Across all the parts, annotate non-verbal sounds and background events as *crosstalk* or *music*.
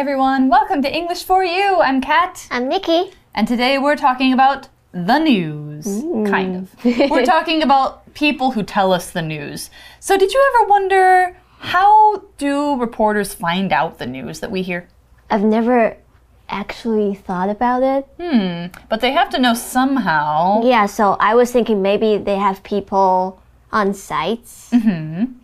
Hi everyone, welcome to English for You. I'm Kat. I'm Nikki. And today we're talking about the news. Kind of. *laughs* we're talking about people who tell us the news. So, did you ever wonder how do reporters find out the news that we hear? I've never actually thought about it. Hmm, but they have to know somehow. Yeah, so I was thinking maybe they have people on sites.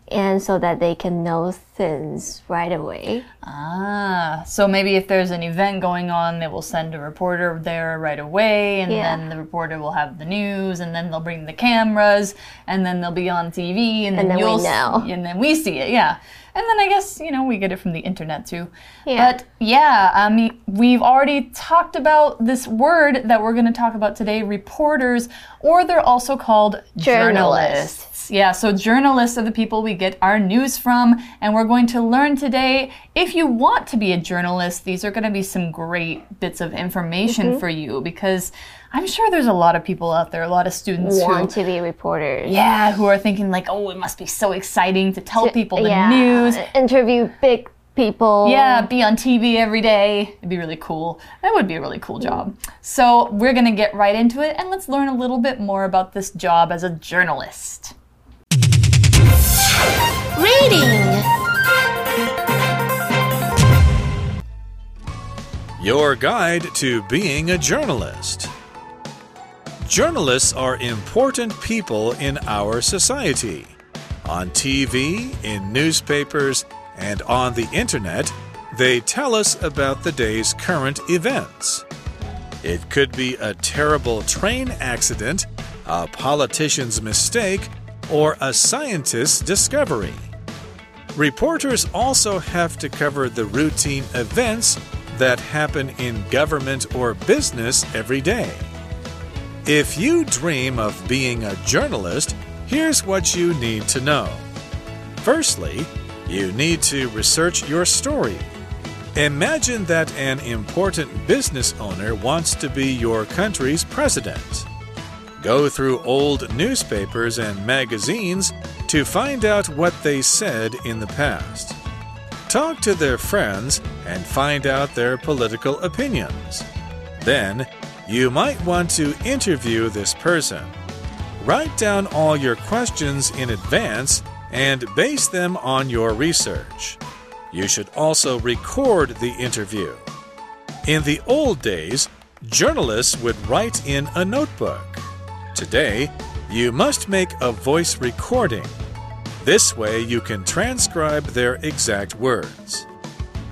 And so that they can know things right away. Ah, so maybe if there's an event going on, they will send a reporter there right away, and Yeah. then the reporter will have the news, and then they'll bring the cameras, and then they'll be on TV, and then, then we you'll know. and then we see it, yeah. And then I guess you know we get it from the internet too. Yeah. But yeah, I mean we've already talked about this word that we're going to talk about today, reporters, or they're also called Journalists. journalists. Yeah, so journalists are the people we get our news from, and we're going to learn today. If you want to be a journalist, these are going to be some great bits of information mm-hmm. for you because I'm sure there's a lot of people out there, a lot of students who Want to be reporters. yeah, who are thinking like, "Oh, it must be so exciting to tell people the yeah, news." Interview big people. Yeah, be on TV every day. It'd be really cool. That would be a really cool job. So, we're going to get right into it and let's learn a little bit more about this job as a journalist. Reading. Your guide to being a journalist. Journalists are important people in our society. On TV, in newspapers, and on the internet, they tell us about the day's current events. It could be a terrible train accident, a politician's mistake, or a scientist's discovery. Reporters also have to cover the routine events that happen in government or business every day. If you dream of being a journalist, here's what you need to know. Firstly, you need to research your story. Imagine that an important business owner wants to be your country's president. Go through old newspapers and magazines to find out what they said in the past. Talk to their friends and find out their political opinions. Then, you might want to interview this person. Write down all your questions in advance and base them on your research. You should also record the interview. In the old days, journalists would write in a notebook. Today, you must make a voice recording. This way, you can transcribe their exact words.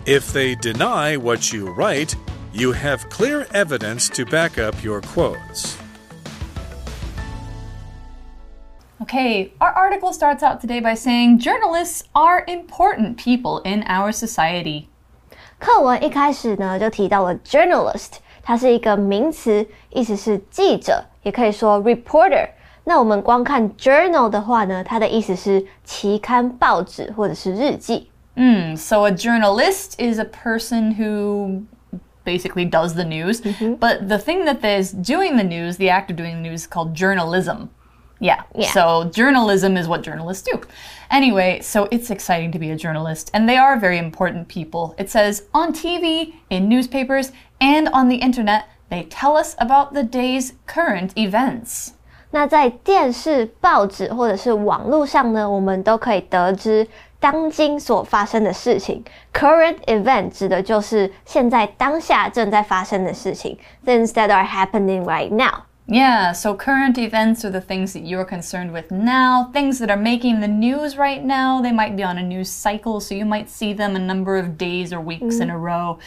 If they deny what you write, you have clear evidence to back up your quotes. Okay, our article starts out today by saying journalists are important people in our society. 课文一开始呢就提到了 journalist，它是一个名词，意思是记者，也可以说 reporter。那我们光看 journal 的话呢，它的意思是期刊、报纸或者是日记。 Hmm, so a journalist is a person who basically does the news, but the thing that is doing the news, the act of doing the news, is called journalism. Yeah. Yeah. So journalism is what journalists do. Anyway, so it's exciting to be a journalist, and they are very important people. It says on TV, in newspapers, and on the internet, they tell us about the day's current events. 那在电视、报纸或者是网络上呢，我们都可以得知 当今所发生的事情。Current event 指的就是现在当下正在发生的事情，things that are happening right now。 Yeah, so current events are the things that you're concerned with now, things that are making the news right now. They might be on a news cycle, so you might see them a number of days or weeks in a row.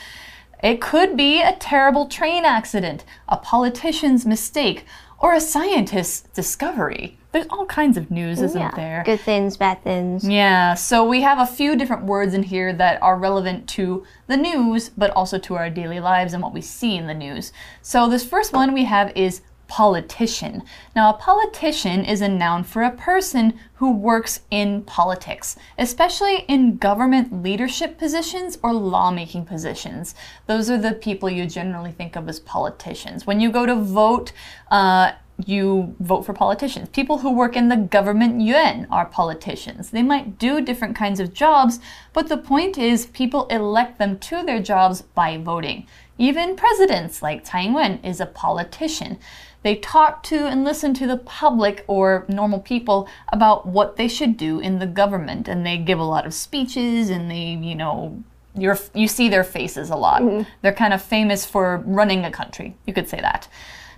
It could be a terrible train accident, a politician's mistake, or a scientist's discovery. There's all kinds of news, isn't Yeah, there? good things, bad things. Yeah, so we have a few different words in here that are relevant to the news, but also to our daily lives and what we see in the news. So this first one we have is politician. Now, a politician is a noun for a person who works in politics, especially in government leadership positions or lawmaking positions. Those are the people you generally think of as politicians. When you go to vote, uh, you vote for politicians. People who work in the government yuan are politicians. They might do different kinds of jobs, but the point is people elect them to their jobs by voting. Even presidents like Tsai Ing-wen is a politician. They talk to and listen to the public or normal people about what they should do in the government and they give a lot of speeches and they, you know, you're, you see their faces a lot. Mm-hmm. They're kind of famous for running a country. You could say that.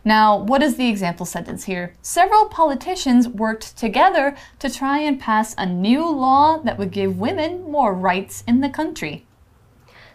Now, what is the example sentence here? Several politicians worked together to try and pass a new law that would give women more rights in the country.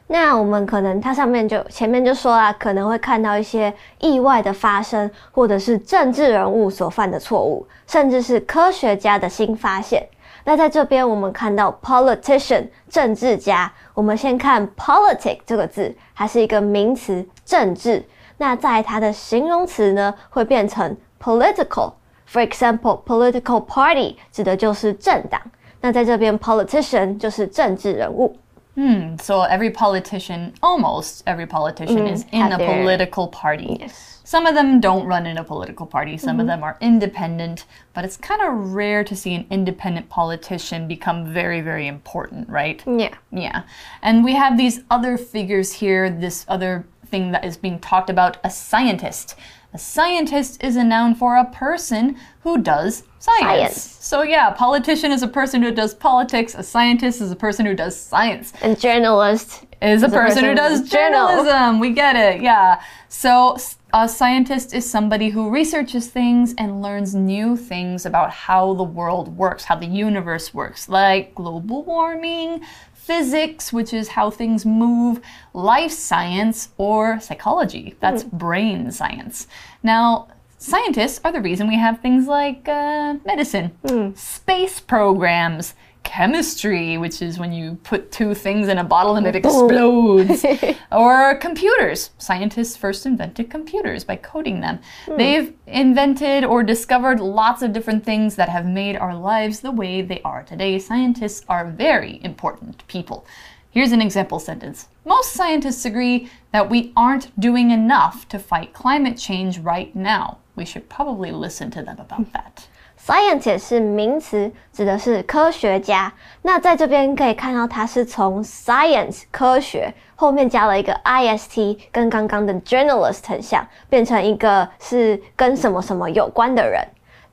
那我们可能它上面就前面就说啦，可能会看到一些意外的发生，或者是政治人物所犯的错误，甚至是科学家的新发现。那在这边我们看到 politician 政治家，我们先看 politic 这个字，它是一个名词，政治。那在它的形容词呢，会变成 political。For example, political party 指的就是政党。那在这边 politician 就是政治人物。Hmm, so every politician, almost every politician, is in a their- political party. Yes. Some of them don't run in a political party, some of them are independent, but it's kind of rare to see an independent politician become very, very important, right? Yeah. Yeah. And we have these other figures here, this other thing that is being talked about a scientist. A scientist is a noun for a person who does science. Science. So, yeah, a politician is a person who does politics, a scientist is a person who does science And journalist is a Is a person who person does who does journal. journalism. We get it, yeah. So, a scientist is somebody who researches things and learns new things about how the world works, how the universe works, like global warming, physics, which is how things move, life science, or psychology. That's brain science. Now, scientists are the reason we have things like uh, medicine, space programs, chemistry, which is when you put two things in a bottle and it explodes, *laughs* or computers. Scientists first invented computers by coding them. Hmm. They've invented or discovered lots of different things that have made our lives the way they are today. Scientists are very important people. Here's an example sentence. Most scientists agree that we aren't doing enough to fight climate change right now. We should probably listen to them about that. Scientist 是名词，指的是科学家。那在这边可以看到，它是从 science 科学后面加了一个 ist，跟刚刚的 journalist 很像，变成一个是跟什么什么有关的人。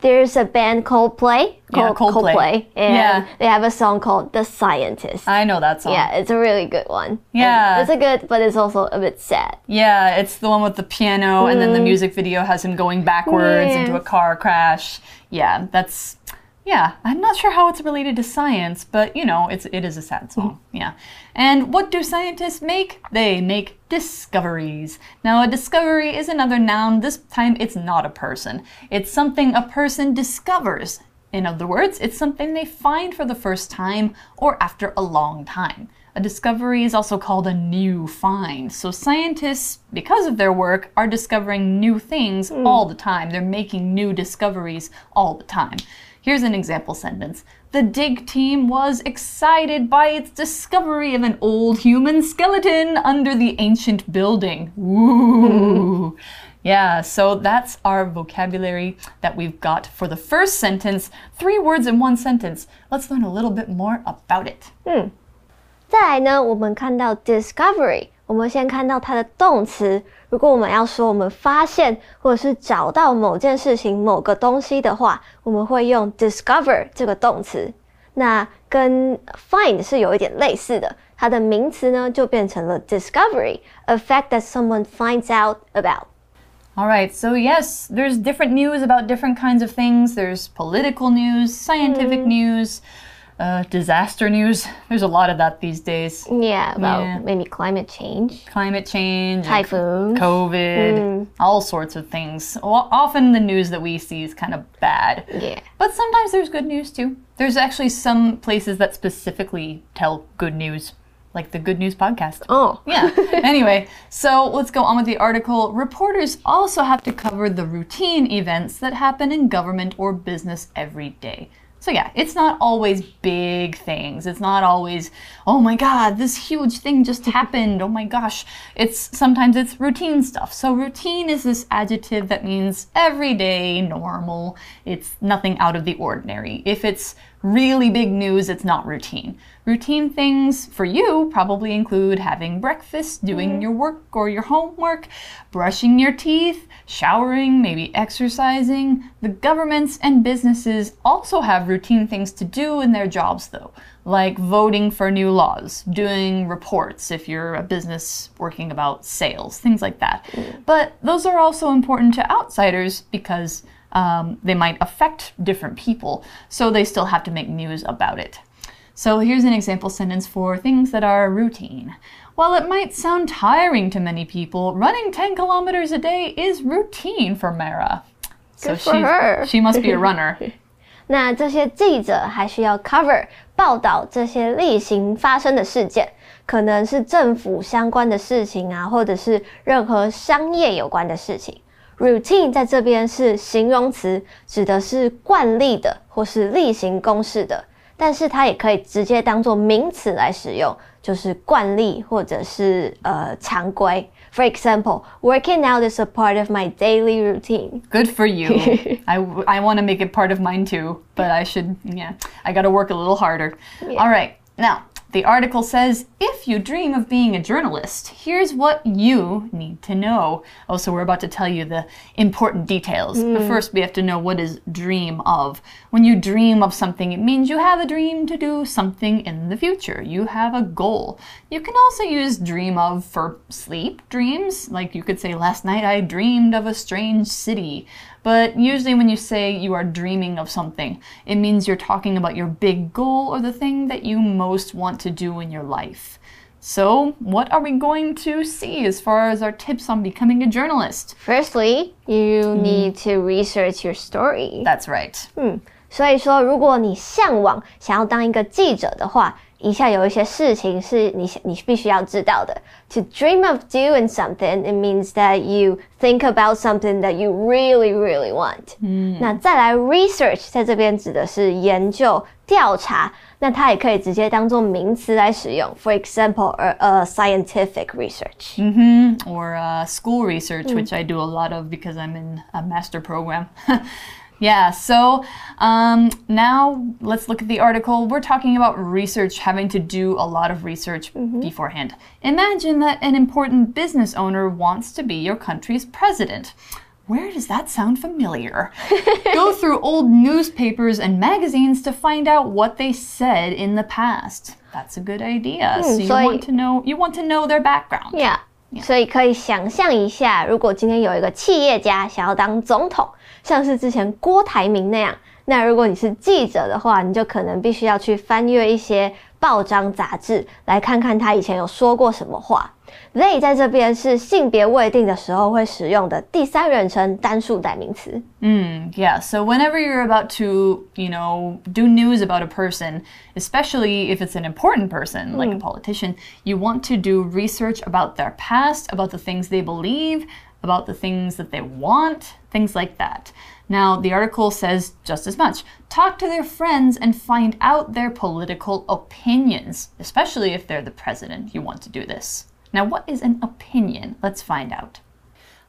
There's a band Coldplay Yeah, called Coldplay. and Yeah. they have a song called The Scientist. I know that song. yeah, it's a really good one. Yeah. And it's a good, but it's also a bit sad. Yeah, it's the one with the piano, and then the mm. music video has him going backwards Yeah. into a car crash. Yeah, that's. Yeah, I'm not sure how it's related to science, but you know, it's it is a sad song. Mm-hmm. Yeah. And what do scientists make? They make discoveries. Now, a discovery is another noun. This time it's not a person. It's something a person discovers. In other words, it's something they find for the first time or after a long time. A discovery is also called a new find. So scientists, because of their work, are discovering new things mm. all the time. They're making new discoveries all the time. Here's an example sentence. The dig team was excited by its discovery of an old human skeleton under the ancient building. Ooh. *laughs* Yeah, so that's our vocabulary that we've got for the first sentence. Three words in one sentence. Let's learn a little bit more about it. 再来呢，我们看到 discovery， 我们先看到它的动词。如果我们要说我们发现或者是找到某件事情、某个东西的话，我们会用 discover 这个动词。那跟 find 是有一点类似的，它的名词呢就变成了 discovery，a fact that someone finds out about。 All right, so yes, there's different news about different kinds of things. There's political news, scientific news, uh, disaster news. There's a lot of that these days. Yeah, about Yeah. maybe climate change, Climate change, typhoons. COVID, all sorts of things. Often the news that we see is kind of bad. Yeah. But sometimes there's good news too. There's actually some places that specifically tell good news, like the Good News Podcast. Oh. Yeah. *laughs* anyway, so let's go on with the article. Reporters also have to cover the routine events that happen in government or business every day. So, yeah, it's not always big things. It's not always, oh my god, this huge thing just happened. Oh my gosh. It's sometimes it's routine stuff. So, routine is this adjective that means everyday, normal. It's nothing out of the ordinary. If it's really big news, it's not routine. Routine things for you probably include having breakfast, doing mm-hmm. your work or your homework, brushing your teeth, showering, maybe exercising. The governments and businesses also have routine things to do in their jobs, though, like voting for new laws, doing reports if you're a business working about sales, things like that. Mm. But those are also important to outsiders because um, they might affect different people, so they still have to make news about it. So here's an example sentence for things that are routine. While it might sound tiring to many people, running 10 kilometers a day is routine for Mara. So Good for she, her. she must be a *laughs* runner. 那这些记者还需要 cover 报道这些例行发生的事件，可能是政府相关的事情啊，或者是任何商业有关的事情。 Routine 在这边是形容词，指的是惯例的或是例行公事的，但是它也可以直接当做名词来使用，就是惯例或者是呃常规。For example, working out is a part of my daily routine. Good for you. *laughs* I, I want to make it part of mine too, but I should, yeah, I got to work a little harder. All right, now, the article says if you dream of being a journalist, here's what you need to know. Oh, so we're about to tell you the important details. But hmm. first, we have to know what is dream of. When you dream of something, it means you have a dream to do something in the future. You have a goal. You can also use dream of for sleep dreams. Like you could say, last night I dreamed of a strange city. But usually, when you say you are dreaming of something, it means you're talking about your big goal or the thing that you most want to do in your life. So, what are we going to see as far as our tips on becoming a journalist? Firstly, you need to research your story. That's right. 嗯，所以说，如果你向往想要当一个记者的话， 以下有一些事情是你你必须要知道的。To dream of doing something, it means that you think about something that you really, really want. 嗯，那再来 research 在这边指的是研究、调查，那它也可以直接当做名词来使用。For example, a, a scientific research. Or uh, school research, which I do a lot of because I'm in a master program. *laughs* Yeah, so um, now let's look at the article. We're talking about research, having to do a lot of research beforehand. Imagine that an important business owner wants to be your country's president. Where does that sound familiar? *laughs* Go through old newspapers and magazines to find out what they said in the past. That's a good idea. so you so want to know you want to know their background. Yeah. 所以可以想象一下，如果今天有一个企业家想要当总统， 像是之前郭台铭那样，那如果你是记者的话，你就可能必须要去翻阅一些报章杂志，来看看他以前有说过什么话。They 在这边是性别未定的时候会使用的第三人称单数代名词。 Mm, yeah, so whenever you're about to, you know, do news about a person, especially if it's an important person, like a politician, you want to do research about their past, about the things they believe, about the things that they want, things like that. Now, the article says just as much. Talk to their friends and find out their political opinions, especially if they're the president. You want to do this. Now, what is an opinion? Let's find out.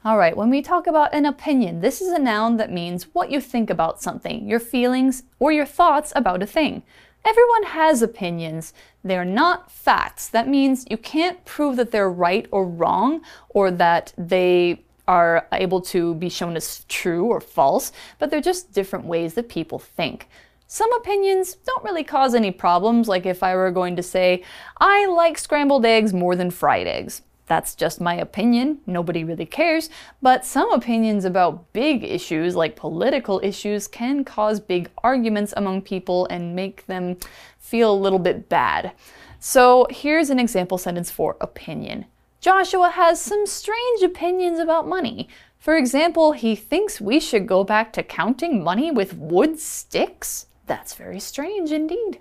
All right, when we talk about an opinion, this is a noun that means what you think about something, your feelings, or your thoughts about a thing. Everyone has opinions. They're not facts. That means you can't prove that they're right or wrong or that they are able to be shown as true or false, but they're just different ways that people think. Some opinions don't really cause any problems, like if I were going to say, I like scrambled eggs more than fried eggs. That's just my opinion. Nobody really cares. But some opinions about big issues, like political issues, can cause big arguments among people and make them feel a little bit bad. So here's an example sentence for opinion Joshua has some strange opinions about money. For example, he thinks we should go back to counting money with wood sticks. That's very strange indeed.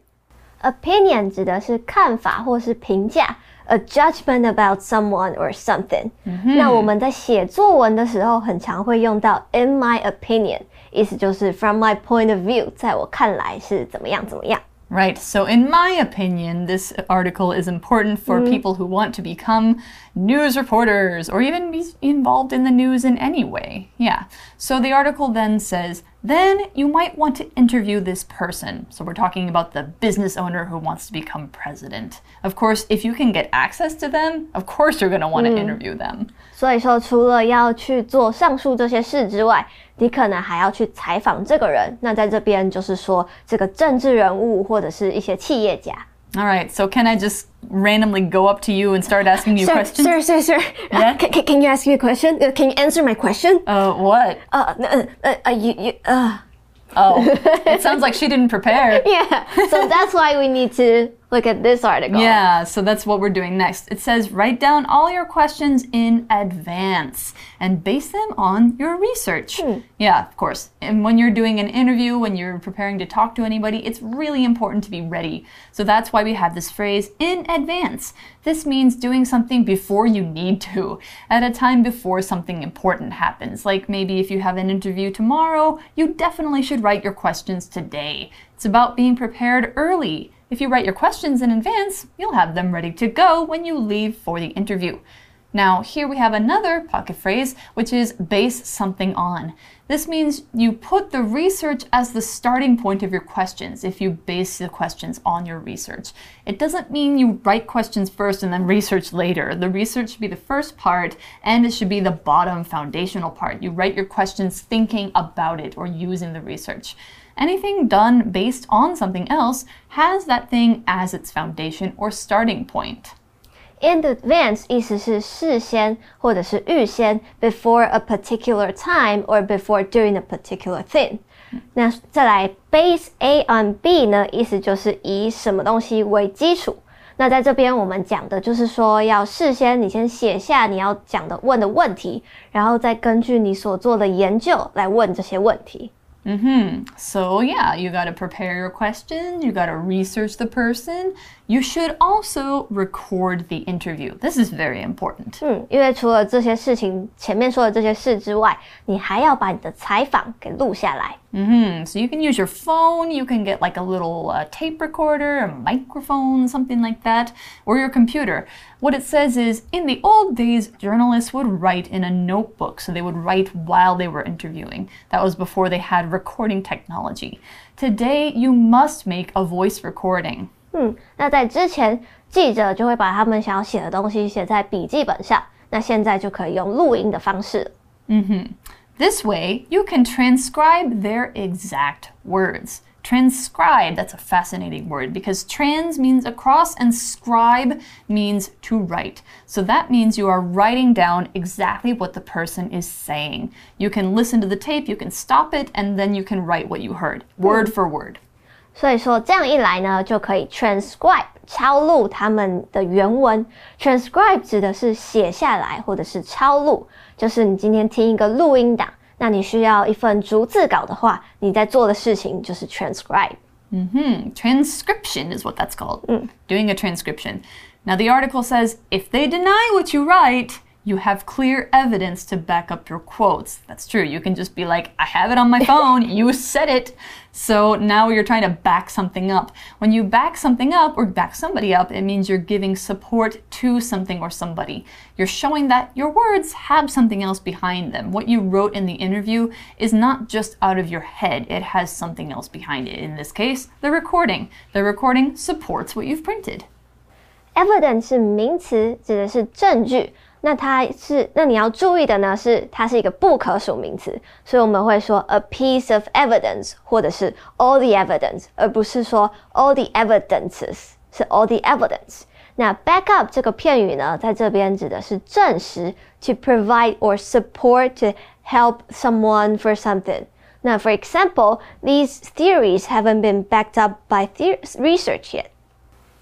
opinion 指的是看法或是评价 ，a judgment about someone or something。那我们在写作文的时候，很常会用到 in my opinion，意思就是 from my point of view，在我看来是怎么样怎么样。 Right. So, in my opinion, this article is important for people who want to become news reporters or even be involved in the news in any way. Yeah. So, the article then says, then you might want to interview this person. So, we're talking about the business owner who wants to become president. Of course, if you can get access to them, of course you're going to want to interview them. 所以说，除了要去做上述这些事之外，你可能还要去采访这个人。那在这边就是说，这个政治人物或者是一些企业家。 All right. So, can I just randomly go up to you and start asking you Sir, questions? sir, sir, sir. *laughs* Yeah? can, can, can you ask me a question? Uh, can you answer my question? Uh, what? Uh, uh, uh, uh, you, you, uh. Oh, it sounds like she didn't prepare. *laughs* Yeah. So that's why we need to look at this article. Yeah, so that's what we're doing next. It says write down all your questions in advance and base them on your research. Hmm. Yeah, of course. And when you're doing an interview, when you're preparing to talk to anybody, it's really important to be ready. So that's why we have this phrase in advance. This means doing something before you need to, at a time before something important happens. Like maybe if you have an interview tomorrow, you definitely should write your questions today. It's about being prepared early. If you write your questions in advance, you'll have them ready to go when you leave for the interview. Now, here we have another pocket phrase, which is base something on. This means you put the research as the starting point of your questions if you base the questions on your research. It doesn't mean you write questions first and then research later. The research should be the first part and it should be the bottom foundational part. You write your questions thinking about it or using the research Anything done based on something else has that thing as its foundation or starting point. In advance 意思是事先或者是预先，before a particular time or before doing a particular thing。那再来 base A on B 呢，意思就是以什么东西为基础。那在这边我们讲的就是说，要事先你先写下你要讲的问的问题，然后再根据你所做的研究来问这些问题。 Hmm So, yeah, you got to prepare your question. you got to research the person. You should also record the interview. This is very important. 嗯，因为除了这些事情前面说的这些事之外，你还要把你的采访给录下来。 hmm So, you can use your phone, you can get like a little uh, tape recorder, a microphone, something like that, or your computer. What it says is in the old days, journalists would write in a notebook. So, they would write while they were interviewing. That was before they had recording technology. Today, you must make a voice recording. 嗯，那在之前，记者就会把他们想要写的东西写在笔记本上，那现在就可以用录音的方式了。 This way, you can transcribe their exact words. Transcribe, that's a fascinating word because trans means across and scribe means to write. So that means you are writing down exactly what the person is saying. You can listen to the tape, you can stop it, and then you can write what you heard, word for word. 所以说这样一来呢，就可以 transcribe 抄录他们的原文。transcribe 指的是写下来或者是抄录，就是你今天听一个录音档，那你需要一份逐字稿的话，你在做的事情就是 transcribe。Hmm, transcription is what that's called. Doing a transcription. Now, the article says if they deny what you write, you have clear evidence to back up your quotes. That's true. You can just be like, I have it on my phone, you said it. So now you're trying to back something up. When you back something up or back somebody up, it means you're giving support to something or somebody. You're showing that your words have something else behind them. What you wrote in the interview is not just out of your head, it has something else behind it. In this case, the recording. The recording supports what you've printed. evidence 是名词，指的是证据。 那它是，那你要注意的呢是，它是一个不可数名词，所以我们会说 a piece of evidence，或者是 all the evidence，而不是说 all the evidences，是 all the evidence。那 back up 这个片语呢，在这边指的是证实，to provide or support to help someone for something。那 for example, these theories haven't been backed up by the research yet.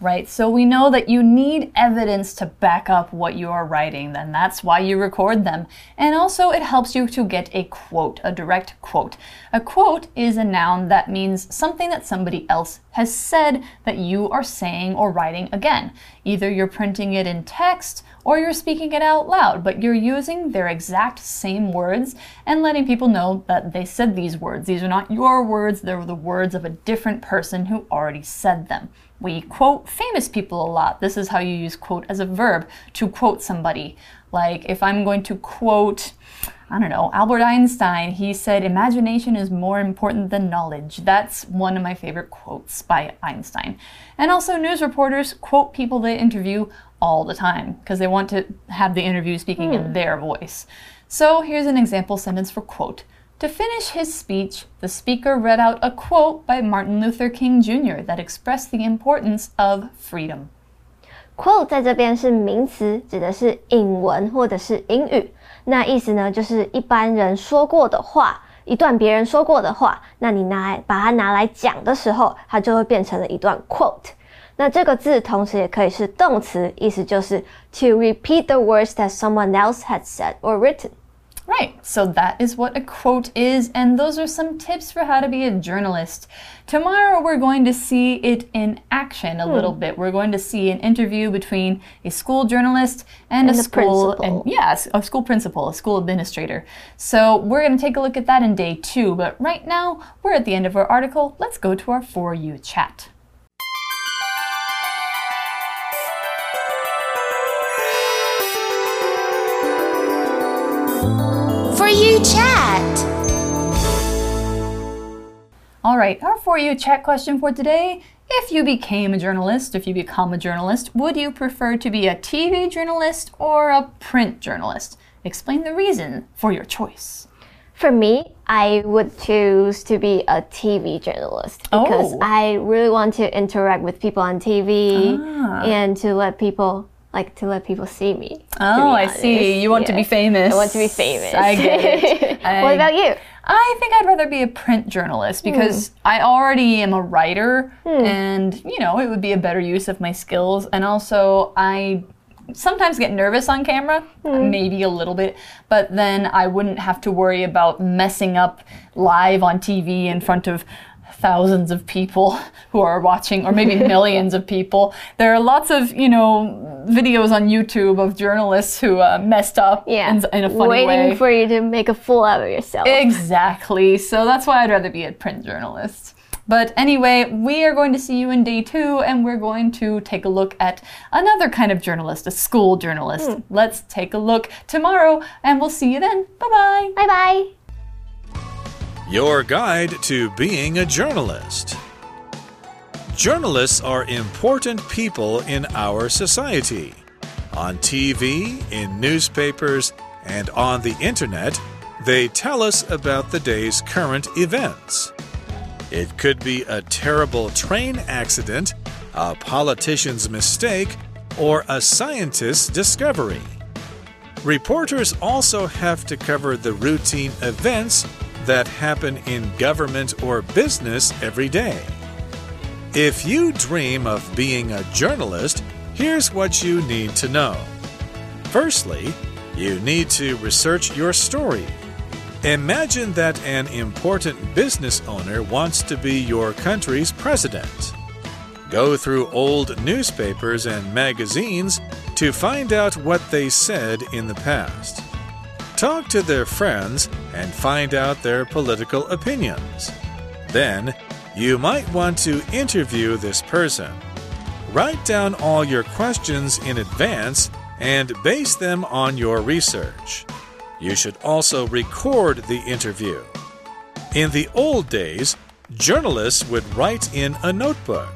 Right, so we know that you need evidence to back up what you are writing, then that's why you record them. And also, it helps you to get a quote, a direct quote. A quote is a noun that means something that somebody else has said that you are saying or writing again. Either you're printing it in text or you're speaking it out loud, but you're using their exact same words and letting people know that they said these words. These are not your words, they're the words of a different person who already said them. We quote famous people a lot. This is how you use quote as a verb to quote somebody. Like if I'm going to quote, I don't know, Albert Einstein, he said, Imagination is more important than knowledge. That's one of my favorite quotes by Einstein. And also, news reporters quote people they interview all the time because they want to have the interview speaking in hmm. their voice. So here's an example sentence for quote. To finish his speech, the speaker read out a quote by Martin Luther King Jr. that expressed the importance of freedom. quote 在这边是名词，指的是引文或者是引语。那意思呢，就是一般人说过的话，一段别人说过的话，那你拿来把它拿来讲的时候，它就会变成了一段 quote。那这个字同时也可以是动词，意思就是 to repeat the words that someone else had said or written。 Right, so that is what a quote is, and those are some tips for how to be a journalist. Tomorrow, we're going to see it in action a hmm. little bit. We're going to see an interview between a school journalist and, And a school principal. and yes, a school principal, a school administrator. So we're going to take a look at that in day two. But right now, we're at the end of our article. Let's go to our for you chat. All right, our For You chat question for today. If you became a journalist, if you become a journalist, would you prefer to be a TV journalist or a print journalist? Explain the reason for your choice. For me, I would choose to be a TV journalist because Oh. I really want to interact with people on TV Ah. and to let people like to let people see me. Oh, I see. You want to be famous. I want to be famous. I get it. *laughs* what about you? I think I'd rather be a print journalist because I already am a writer hmm. and, you know, it would be a better use of my skills. And also, I sometimes get nervous on camera, hmm. maybe a little bit, but then I wouldn't have to worry about messing up live on TV in front of thousands of people who are watching or maybe *laughs* millions of people there are lots of you know videos on youtube of journalists who uh, messed up Yeah, in, in a funny waiting way for you to make a fool out of yourself. Exactly. So that's why I'd rather be a print journalist. But anyway, we are going to see you in day two, and we're going to take a look at another kind of journalist, a school journalist. Let's take a look tomorrow, and we'll see you then. Bye bye. bye bye. Your guide to being a journalist. Journalists are important people in our society. On TV, in newspapers, and on the internet, they tell us about the day's current events. It could be a terrible train accident, a politician's mistake, or a scientist's discovery. Reporters also have to cover the routine events that happen in government or business every day. If you dream of being a journalist, here's what you need to know. Firstly, you need to research your story. Imagine that an important business owner wants to be your country's president. Go through old newspapers and magazines to find out what they said in the past. Talk to their friends and find out their political opinions. Then, you might want to interview this person. Write down all your questions in advance and base them on your research. You should also record the interview. In the old days, journalists would write in a notebook.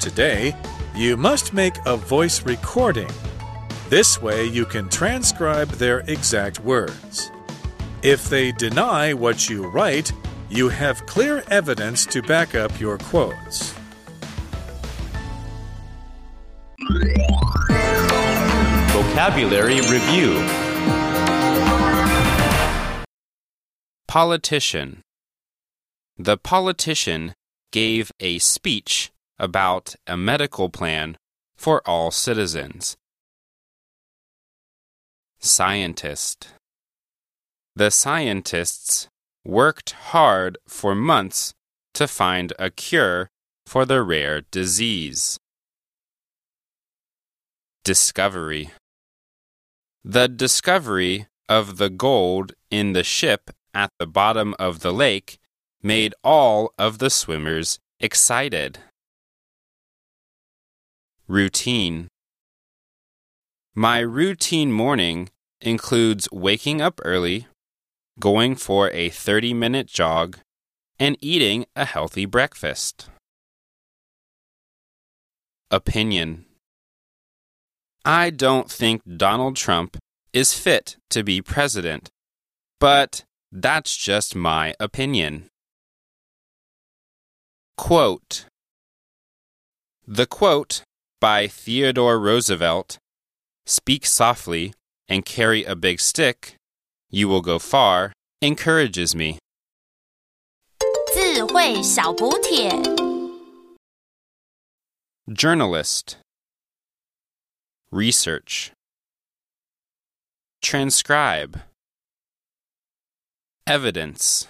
Today, you must make a voice recording. This way, you can transcribe their exact words. If they deny what you write, you have clear evidence to back up your quotes. Vocabulary Review Politician The politician gave a speech about a medical plan for all citizens. Scientist The scientists worked hard for months to find a cure for the rare disease. Discovery The discovery of the gold in the ship at the bottom of the lake made all of the swimmers excited. Routine My routine morning includes waking up early, going for a 30 minute jog, and eating a healthy breakfast. Opinion I don't think Donald Trump is fit to be president, but that's just my opinion. Quote The quote by Theodore Roosevelt Speak softly and carry a big stick, you will go far, encourages me. 智慧小补帖。 Journalist Research Transcribe Evidence